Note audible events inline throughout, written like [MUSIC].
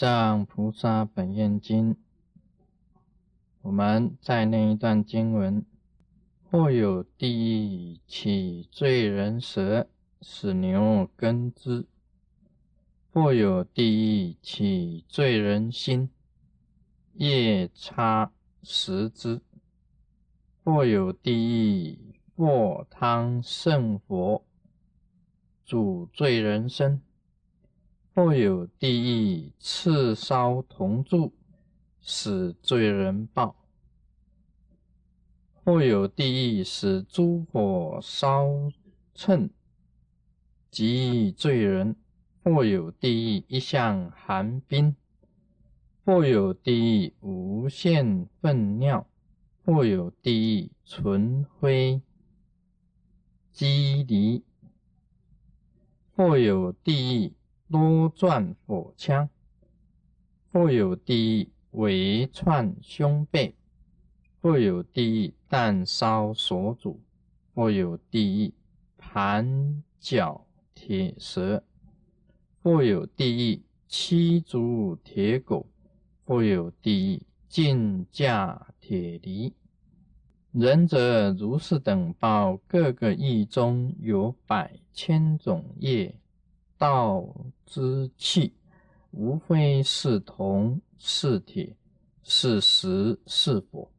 藏菩萨本愿经，我们再念一段经文：或有地狱起罪人舌，使牛耕之；或有地狱起罪人心，夜叉食之；或有地狱或汤圣佛煮罪人身。或有地狱赤烧铜柱，使罪人报；或有地狱使诸火烧秤，及罪人；或有地狱一向寒冰；或有地狱无限粪尿；或有地狱纯灰。积离；或有地狱。多转火枪，或有地狱围串胸背，或有地狱弹烧所主，或有地狱盘脚铁蛇，或有地狱七足铁狗，或有地狱竞驾铁犁。仁者如是等报，各个狱中有百千种业。道之气，无非是铜是铁是石是火。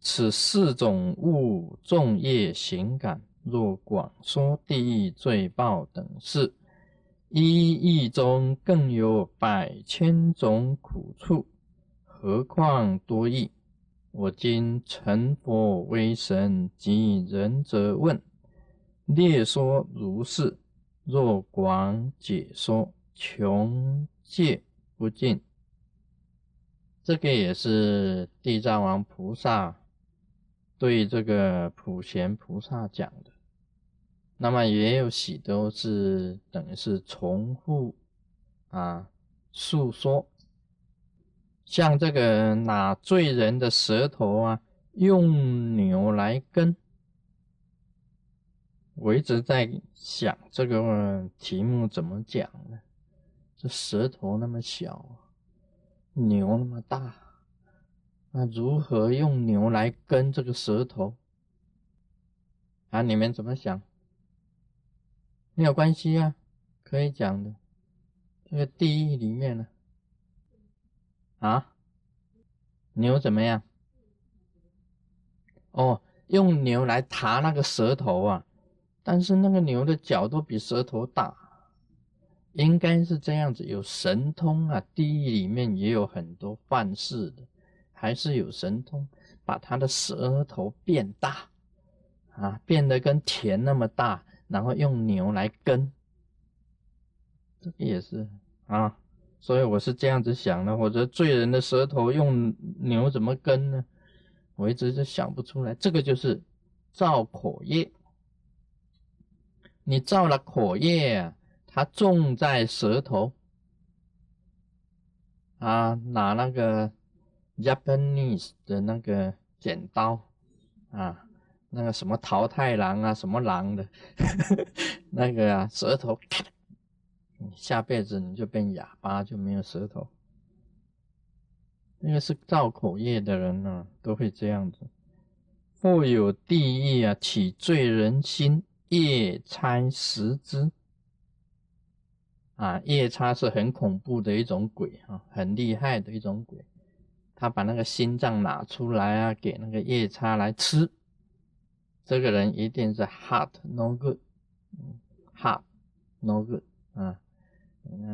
此四种物众业行感，若广说地狱罪报等事，一义中更有百千种苦处，何况多义？我今成佛为神及仁者问，略说如是。若广解说，穷界不尽。这个也是地藏王菩萨对这个普贤菩萨讲的。那么也有许多是等于是重复啊诉说，像这个拿罪人的舌头啊，用牛来耕。我一直在想这个题目怎么讲呢？这舌头那么小，牛那么大，那如何用牛来跟这个舌头？啊，你们怎么想？没有关系啊，可以讲的。这个地狱里面呢，啊，牛怎么样？哦，用牛来踏那个舌头啊。但是那个牛的脚都比舌头大，应该是这样子。有神通啊，地狱里面也有很多犯事的，还是有神通，把他的舌头变大啊，变得跟田那么大，然后用牛来耕，这个也是啊。所以我是这样子想的，或者罪人的舌头用牛怎么耕呢？我一直是想不出来。这个就是造口业。你造了口业啊，它种在舌头啊，拿那个 Japanese 的那个剪刀啊，那个什么桃太郎啊，什么郎的 [LAUGHS] 那个啊，舌头，下辈子你就变哑巴，就没有舌头。那个是造口业的人呢，都会这样子。或有地狱啊，起罪人心。夜叉十之啊，夜叉是很恐怖的一种鬼啊，很厉害的一种鬼。他把那个心脏拿出来啊，给那个夜叉来吃。这个人一定是 heart no good，heart no good 啊，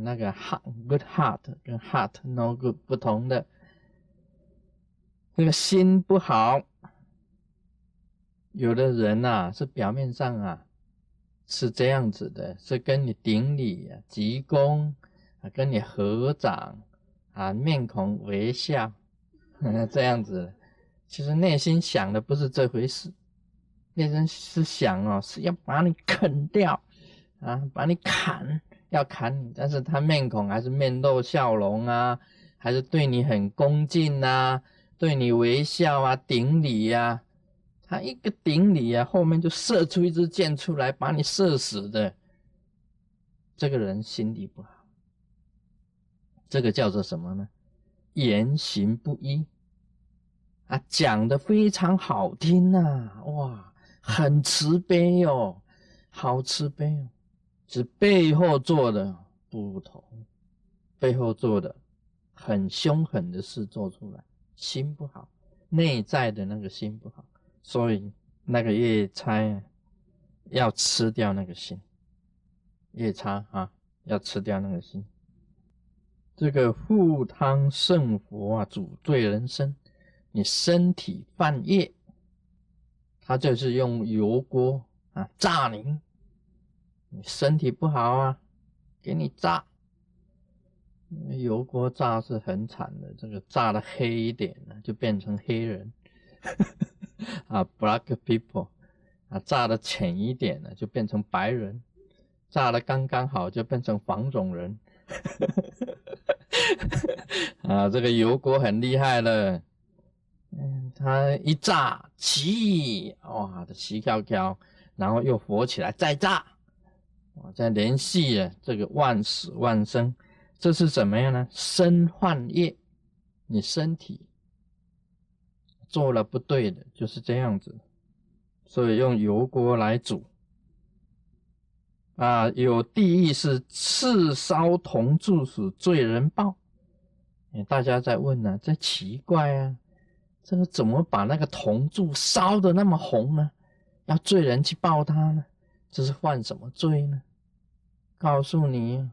那个 heart good heart 跟 heart no good 不同的，那个心不好。有的人呐，是表面上啊是这样子的，是跟你顶礼啊、鞠躬啊、跟你合掌啊、面孔微笑 [LAUGHS] 这样子，其实内心想的不是这回事，内心是想哦，是要把你啃掉啊，把你砍，要砍你，但是他面孔还是面露笑容啊，还是对你很恭敬啊，对你微笑啊、顶礼呀。他一个顶你啊，后面就射出一支箭出来，把你射死的。这个人心地不好这个叫做什么呢？言行不一啊，讲的非常好听呐，哇，很慈悲哦，好慈悲哦，只背后做的不同，背后做的很凶狠的事做出来，心不好，内在的那个心不好，所以那个夜叉要吃掉那个心，夜叉啊，要吃掉那个心。这个护汤圣佛啊，主罪人身，你身体犯业，他就是用油锅啊炸你，你身体不好啊，给你炸。油锅炸是很惨的，这个炸的黑一点呢，就变成黑人 [LAUGHS] 啊，black people 啊，炸的浅一点呢，就变成白人，炸的刚刚好就变成黄种人。[LAUGHS] 啊，这个油锅很厉害了，嗯，它一炸起，哇，的起飘飘，然后又火起来，再炸，哇，再连续的这个万死万生，这是怎么样呢？身换业，你身体做了不对的，就是这样子，所以用油锅来煮。啊，有地狱是刺烧铜柱是罪人报。大家在问呢，这奇怪啊，这个怎么把那个铜柱烧的那么红呢？要罪人去报他呢？这是犯什么罪呢？告诉你，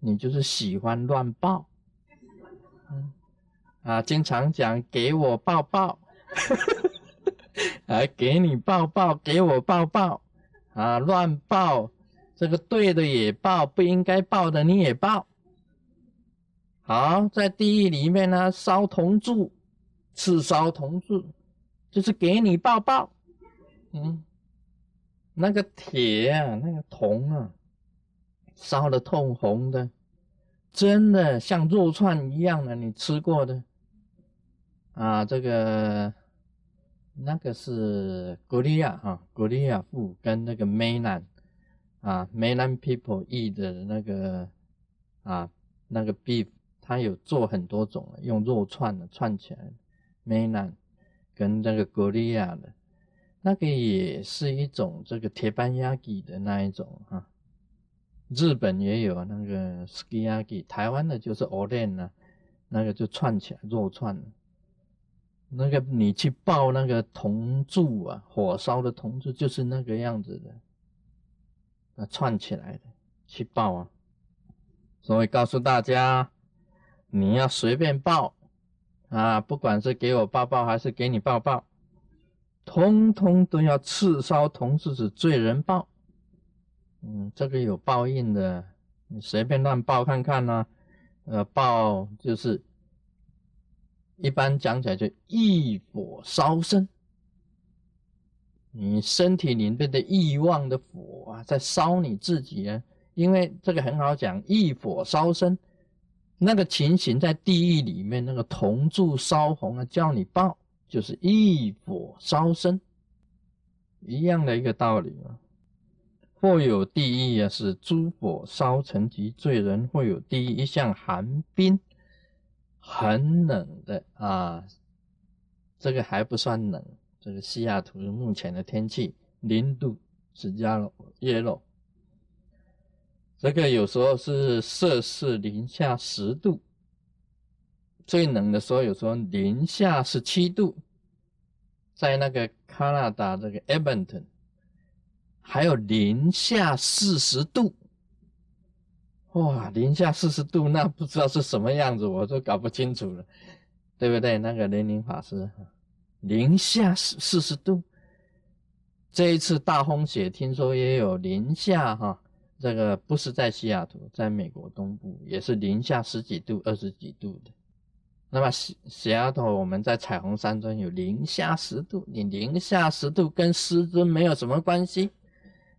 你就是喜欢乱报。啊，经常讲给我抱抱，啊，[LAUGHS] 给你抱抱，给我抱抱，啊，乱抱。这个对的也抱，不应该抱的你也抱。好，在地狱里面呢，烧铜柱，刺烧铜柱，就是给你抱抱。嗯，那个铁啊，那个铜啊，烧的通红的，真的像肉串一样的，你吃过的啊？这个那个是格利亚哈，格利亚夫跟那个梅兰。啊，mainland people eat 的那个啊，那个 beef，它有做很多种，用肉串的串起来。梅兰跟那个格利亚的，那个也是一种这个铁板鸭鸡的那一种啊。日本也有那个 skiyaki，台湾的就是 o l e n 啊，那个就串起来肉串。那个你去爆那个铜柱啊，火烧的铜柱就是那个样子的。那串起来的去抱啊，所以告诉大家，你要随便抱啊，不管是给我抱抱还是给你抱抱，通通都要刺烧同志子罪人报。嗯，这个有报应的，你随便乱抱看看呢。呃，报就是一般讲起来就一火烧身。你身体里面的欲望的火啊，在烧你自己啊，因为这个很好讲，一火烧身，那个情形在地狱里面，那个铜柱烧红啊，叫你报，就是一火烧身，一样的一个道理啊。或有地狱啊，是诸火烧成及罪人；或有地狱一向寒冰，很冷的啊，这个还不算冷。这个西雅图目前的天气零度是加了耶落，这个有时候是摄氏零下十度，最冷的时候有时候零下十七度，在那个加拿大这个 Edmonton 还有零下四十度，哇，零下四十度那不知道是什么样子，我都搞不清楚了，对不对？那个雷宁法师。零下四四十度，这一次大风雪听说也有零下哈，这个不是在西雅图，在美国东部也是零下十几度、二十几度的。那么西西雅图我们在彩虹山庄有零下十度，你零下十度跟师尊没有什么关系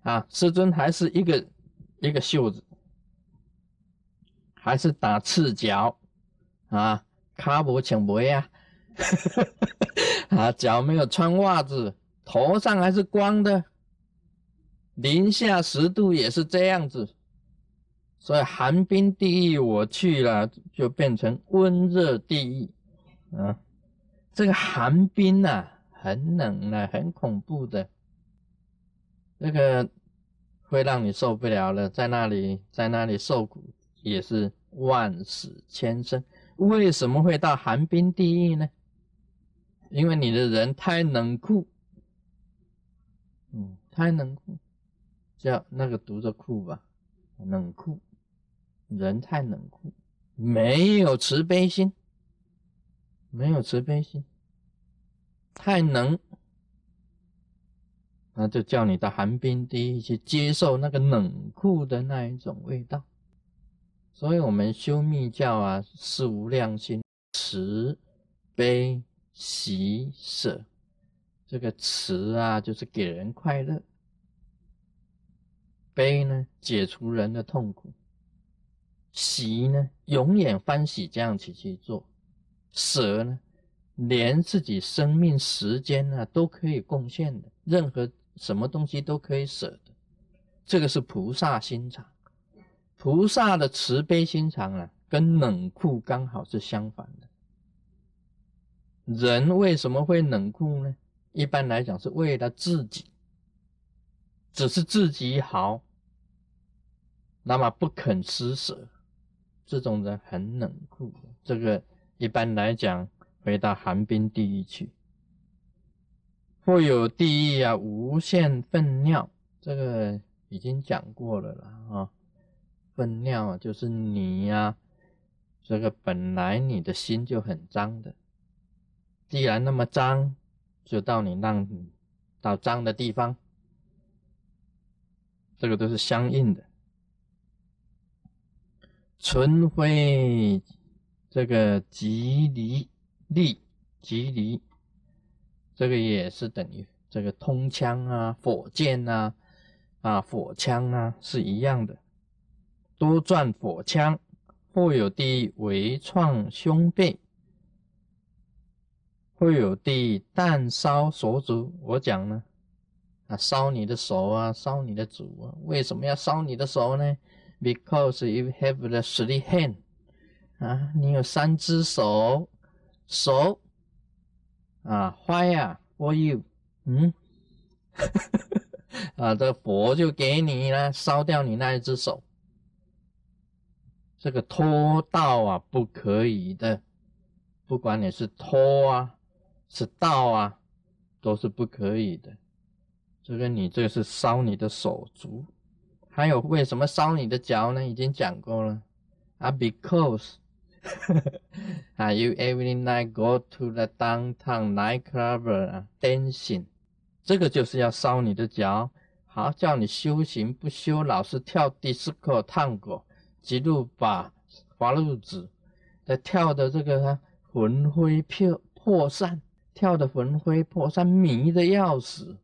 啊，师尊还是一个一个袖子，还是打赤脚啊，卡不请不呀。[LAUGHS] 啊，脚没有穿袜子，头上还是光的，零下十度也是这样子，所以寒冰地狱我去了，就变成温热地狱啊。这个寒冰呐，很冷啊，很恐怖的，这个会让你受不了了，在那里，在那里受苦也是万死千生。为什么会到寒冰地狱呢？因为你的人太冷酷，嗯，太冷酷，叫那个读着酷吧，冷酷，人太冷酷，没有慈悲心，没有慈悲心，太冷，那就叫你到寒冰地狱去接受那个冷酷的那一种味道。所以，我们修密教啊，是无量心，慈悲。喜舍，这个慈啊，就是给人快乐；悲呢，解除人的痛苦；喜呢，永远欢喜这样子去做；舍呢，连自己生命时间啊都可以贡献的，任何什么东西都可以舍的。这个是菩萨心肠，菩萨的慈悲心肠啊，跟冷酷刚好是相反的。人为什么会冷酷呢？一般来讲是为了自己，只是自己好，那么不肯施舍，这种人很冷酷。这个一般来讲回到寒冰地狱去，或有地狱啊，无限粪尿，这个已经讲过了了啊。粪尿啊就是你呀，这个本来你的心就很脏的。既然那么脏，就到你让到脏的地方，这个都是相应的。纯灰，这个吉离力吉离，这个也是等于这个通枪啊、火箭啊、啊火枪啊是一样的。多转火枪，或有地为创胸背。或有地弹烧手足，我讲呢，啊，烧你的手啊，烧你的足啊，为什么要烧你的手呢？Because you have the three hand，啊，你有三只手，手，啊，fire for you，嗯，[LAUGHS] 啊，这佛就给你了，烧掉你那一只手，这个拖道啊，不可以的，不管你是拖啊。是道啊，都是不可以的。这个你这是烧你的手足，还有为什么烧你的脚呢？已经讲过了啊，because [LAUGHS] 啊，you every night go to the downtown nightclub 啊，dancing，这个就是要烧你的脚。好，叫你修行不修，老是跳 disco、探戈，极度把华路子在跳的这个魂飞魄魄散。跳的魂飞魄散，迷的要死，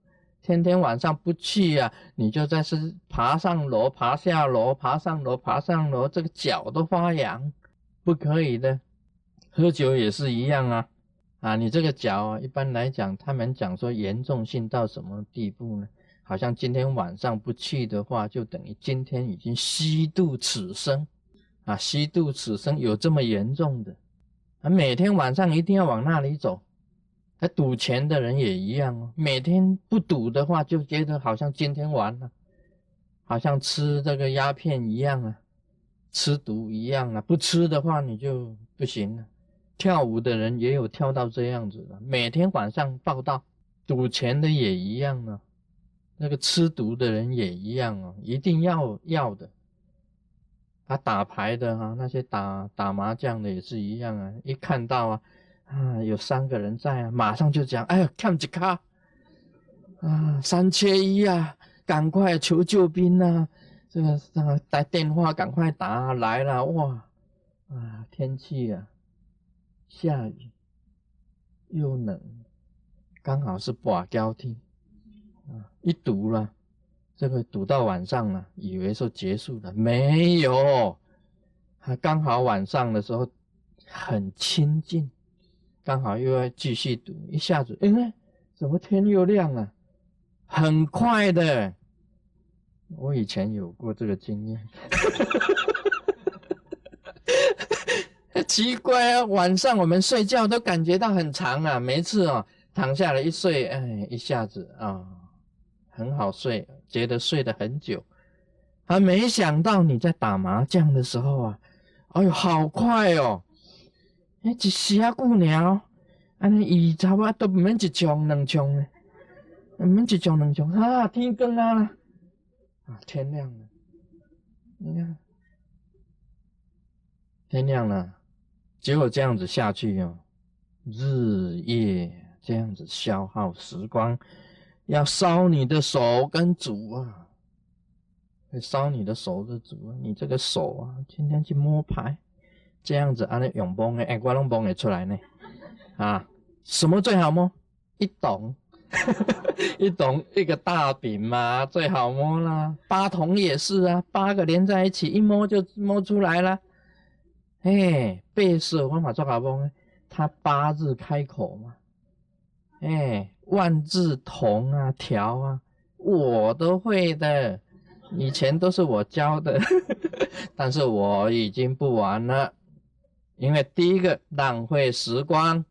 天天晚上不去呀，你就在是爬上楼、爬下楼、爬上楼、爬上楼，这个脚都发痒，不可以的。喝酒也是一样啊，啊，你这个脚啊，一般来讲，他们讲说严重性到什么地步呢？好像今天晚上不去的话，就等于今天已经虚度此生，啊，虚度此生有这么严重的？啊，每天晚上一定要往那里走。还赌钱的人也一样哦，每天不赌的话，就觉得好像今天完了，好像吃这个鸦片一样啊，吃毒一样啊，不吃的话你就不行了。跳舞的人也有跳到这样子的，每天晚上报道，赌钱的也一样啊，那个吃毒的人也一样哦，一定要要的。他打牌的啊，那些打打麻将的也是一样啊，一看到啊。啊，有三个人在啊，马上就讲，哎呀，看几卡，啊，三缺一啊，赶快求救兵啊，这个个打电话赶快打来了，哇，啊，天气啊，下雨又冷，刚好是寡交天，一赌了，这个赌到晚上了，以为说结束了，没有，还刚好晚上的时候很清静。刚好又要继续读，一下子，哎，怎么天又亮了？很快的，我以前有过这个经验。[LAUGHS] 奇怪啊，晚上我们睡觉都感觉到很长啊，每次哦躺下来一睡，哎，一下子啊很好睡，觉得睡得很久。啊，没想到你在打麻将的时候啊，哎呦，好快哦！哎，一下姑娘，安尼伊差不多都唔免一枪两枪咧，唔免一枪两枪啊！天光啊，啊，天亮了，你看，天亮了，结果这样子下去哦，日夜这样子消耗时光，要烧你的手跟足啊！会烧你的手的主，你这个手啊，天天去摸牌，这样子，安尼用帮的，哎，我拢帮得出来呢。啊，什么最好摸？一桶，[LAUGHS] 一桶一个大饼嘛，最好摸啦。八筒也是啊，八个连在一起，一摸就摸出来了。哎，背色方法做好不？它八字开口嘛。哎，万字筒啊，条啊，我都会的。以前都是我教的，[LAUGHS] 但是我已经不玩了，因为第一个浪费时光，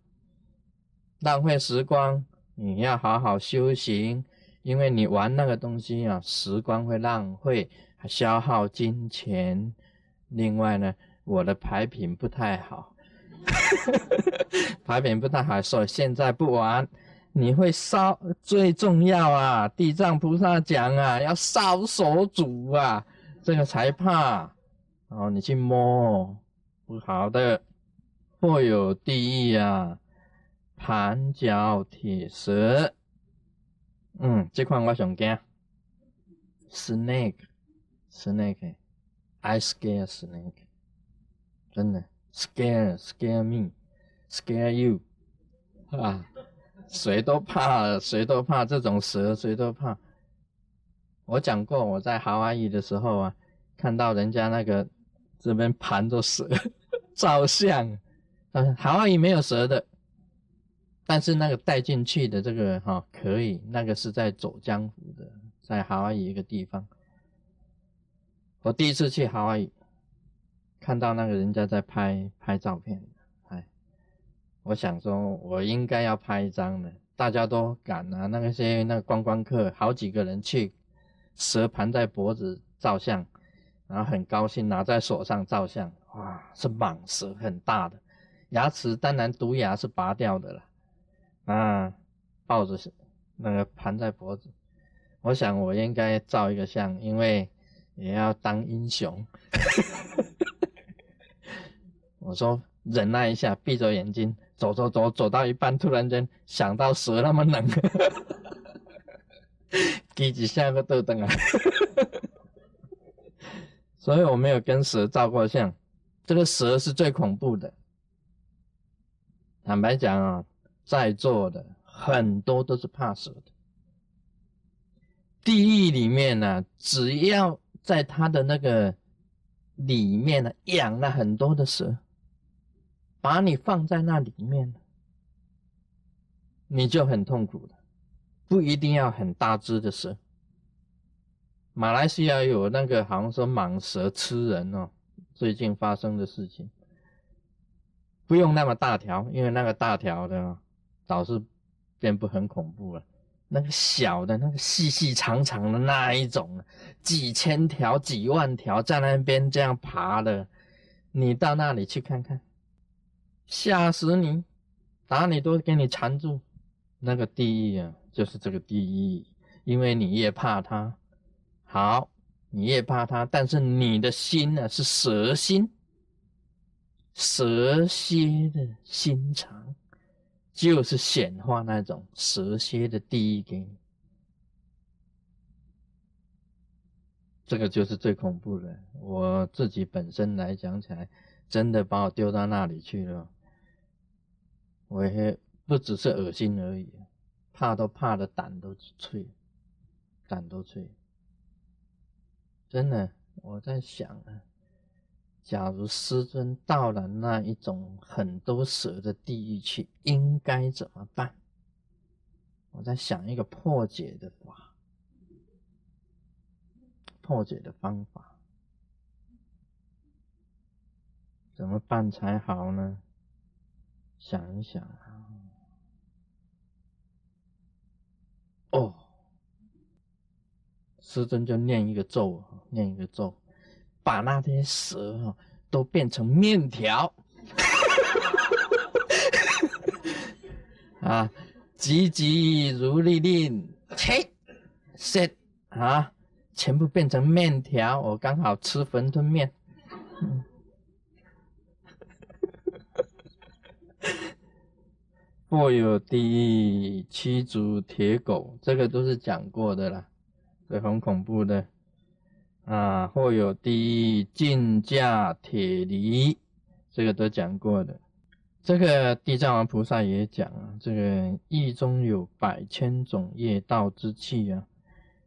浪费时光，你要好好修行，因为你玩那个东西啊，时光会浪费，消耗金钱。另外呢，我的牌品不太好，[LAUGHS] 牌品不太好，所以现在不玩。你会烧最重要啊！地藏菩萨讲啊，要烧手主啊，这个才怕。哦，你去摸，不好的，会有地狱啊，盘脚铁蛇。嗯，这款我想惊。Snake，snake，I scare snake。真的，scare，scare me，scare you，啊。谁都怕，谁都怕这种蛇，谁都怕。我讲过，我在夏威夷的时候啊，看到人家那个这边盘着蛇 [LAUGHS] 照相，嗯，夏威夷没有蛇的，但是那个带进去的这个哈可以，那个是在走江湖的，在夏威夷一个地方。我第一次去夏威夷，看到那个人家在拍拍照片。哎我想说，我应该要拍一张的，大家都敢啊！那些那个观光客，好几个人去，蛇盘在脖子照相，然后很高兴拿在手上照相，哇，是蟒蛇，很大的，牙齿当然毒牙是拔掉的了，啊，抱着那个盘在脖子，我想我应该照一个相，因为也要当英雄。[LAUGHS] 我说忍耐一下，闭着眼睛。走走走，走到一半，突然间想到蛇那么冷，[LAUGHS] 给几下个豆灯啊！[LAUGHS] 所以我没有跟蛇照过相。这个蛇是最恐怖的。坦白讲啊，在座的很多都是怕蛇的。地狱里面呢，只要在它的那个里面呢，养了很多的蛇。把你放在那里面，你就很痛苦的。不一定要很大只的蛇。马来西亚有那个好像说蟒蛇吃人哦，最近发生的事情。不用那么大条，因为那个大条的倒是变不很恐怖了。那个小的，那个细细长长的那一种，几千条、几万条在那边这样爬的，你到那里去看看。吓死你，打你都给你缠住，那个地狱啊，就是这个地狱，因为你越怕他，好，你越怕他，但是你的心呢是蛇心，蛇蝎的心肠，就是显化那种蛇蝎的地狱给你，这个就是最恐怖的。我自己本身来讲起来，真的把我丢到那里去了。我也不只是恶心而已，怕都怕的胆都脆，胆都脆。真的，我在想啊，假如师尊到了那一种很多蛇的地狱去，应该怎么办？我在想一个破解的法。破解的方法。怎么办才好呢？想一想啊。哦，师尊就念一个咒，念一个咒，把那些蛇都变成面条。[LAUGHS] 啊，急急如律令，切蛇啊，全部变成面条，我刚好吃馄饨面。或有第七足铁狗，这个都是讲过的啦，这很恐怖的啊。或有第进驾铁犁，这个都讲过的。这个地藏王菩萨也讲啊，这个意中有百千种业道之气啊，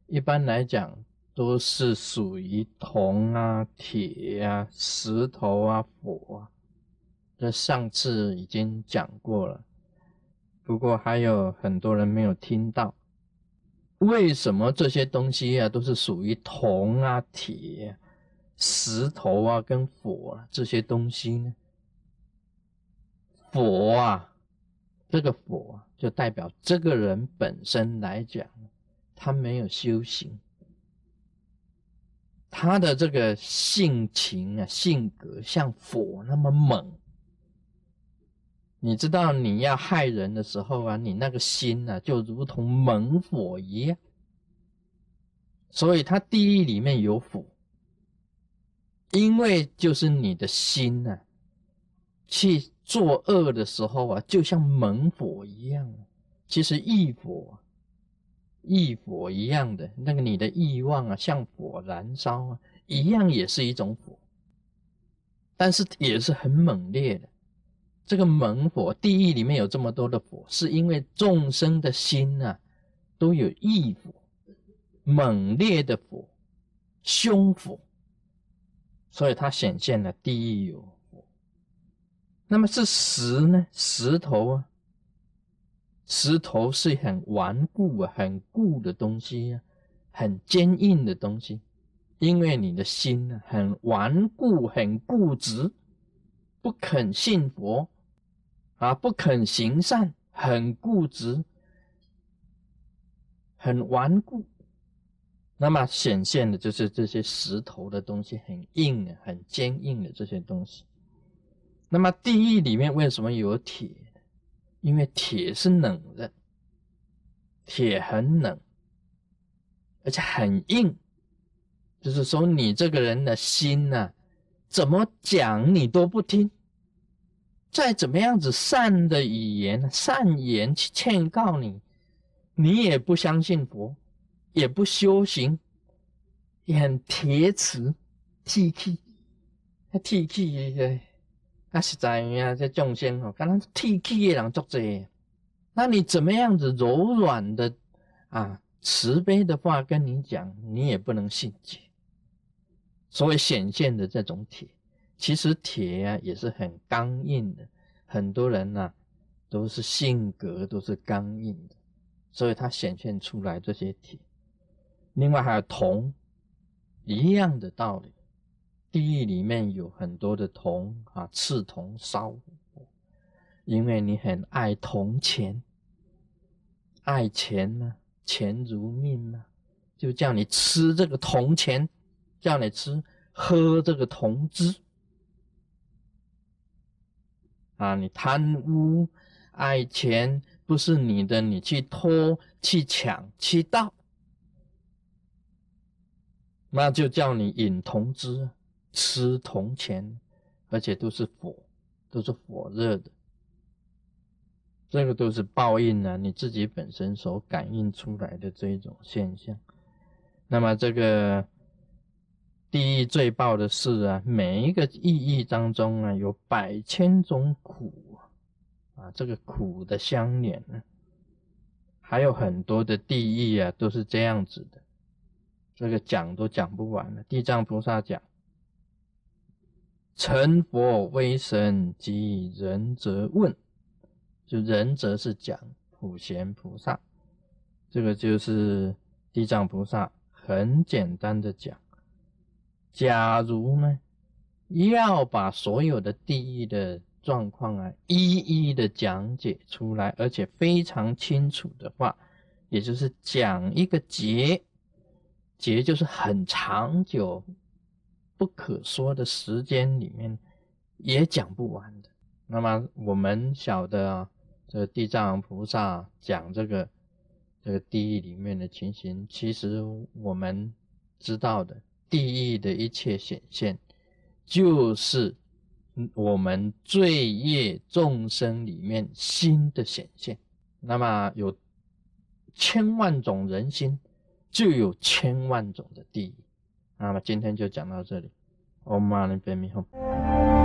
一般来讲都是属于铜啊、铁啊、石头啊、火啊。这上次已经讲过了。不过还有很多人没有听到，为什么这些东西啊都是属于铜啊、铁、石头啊跟火啊这些东西呢？火啊，这个火就代表这个人本身来讲，他没有修行，他的这个性情啊、性格像火那么猛。你知道你要害人的时候啊，你那个心呢，就如同猛火一样。所以它地狱里面有火，因为就是你的心呢，去作恶的时候啊，就像猛火一样。其实异火，异火一样的那个你的欲望啊，像火燃烧啊，一样也是一种火，但是也是很猛烈的。这个猛火，地狱里面有这么多的火，是因为众生的心啊，都有意火，猛烈的火，凶火，所以它显现了地狱有火。那么是石呢？石头啊，石头是很顽固啊、很固的东西啊，很坚硬的东西，因为你的心呢很顽固、很固执，不肯信佛。啊，不肯行善，很固执，很顽固，那么显现的就是这些石头的东西，很硬、很坚硬的这些东西。那么地狱里面为什么有铁？因为铁是冷的，铁很冷，而且很硬，就是说你这个人的心呢，怎么讲你都不听。再怎么样子善的语言、善言去劝告你，你也不相信佛，也不修行，也很铁齿、铁气、铁气的。那实在呀，这众生哦，刚刚铁气的人作者，那你怎么样子柔软的啊、慈悲的话跟你讲，你也不能信解。所以显现的这种铁。其实铁啊也是很刚硬的，很多人呢都是性格都是刚硬的，所以它显现出来这些铁。另外还有铜，一样的道理，地狱里面有很多的铜啊，赤铜烧，因为你很爱铜钱，爱钱呢，钱如命呢，就叫你吃这个铜钱，叫你吃喝这个铜汁。啊，你贪污、爱钱不是你的，你去偷、去抢、去盗，那就叫你饮铜汁、吃铜钱，而且都是火，都是火热的，这个都是报应啊！你自己本身所感应出来的这一种现象，那么这个。地狱最报的是啊，每一个意义当中啊，有百千种苦啊，这个苦的相连呢，还有很多的地狱啊，都是这样子的，这个讲都讲不完了。地藏菩萨讲，成佛威神及仁则问，就仁则是讲普贤菩萨，这个就是地藏菩萨很简单的讲。假如呢，要把所有的地狱的状况啊，一一的讲解出来，而且非常清楚的话，也就是讲一个劫，劫就是很长久、不可说的时间里面，也讲不完的。那么我们晓得啊，这个地藏菩萨讲这个这个地狱里面的情形，其实我们知道的，地狱的一切显现，就是我们罪业众生里面心的显现。那么有千万种人心，就有千万种的地狱。那么今天就讲到这里，Om Mani p a m e Hum。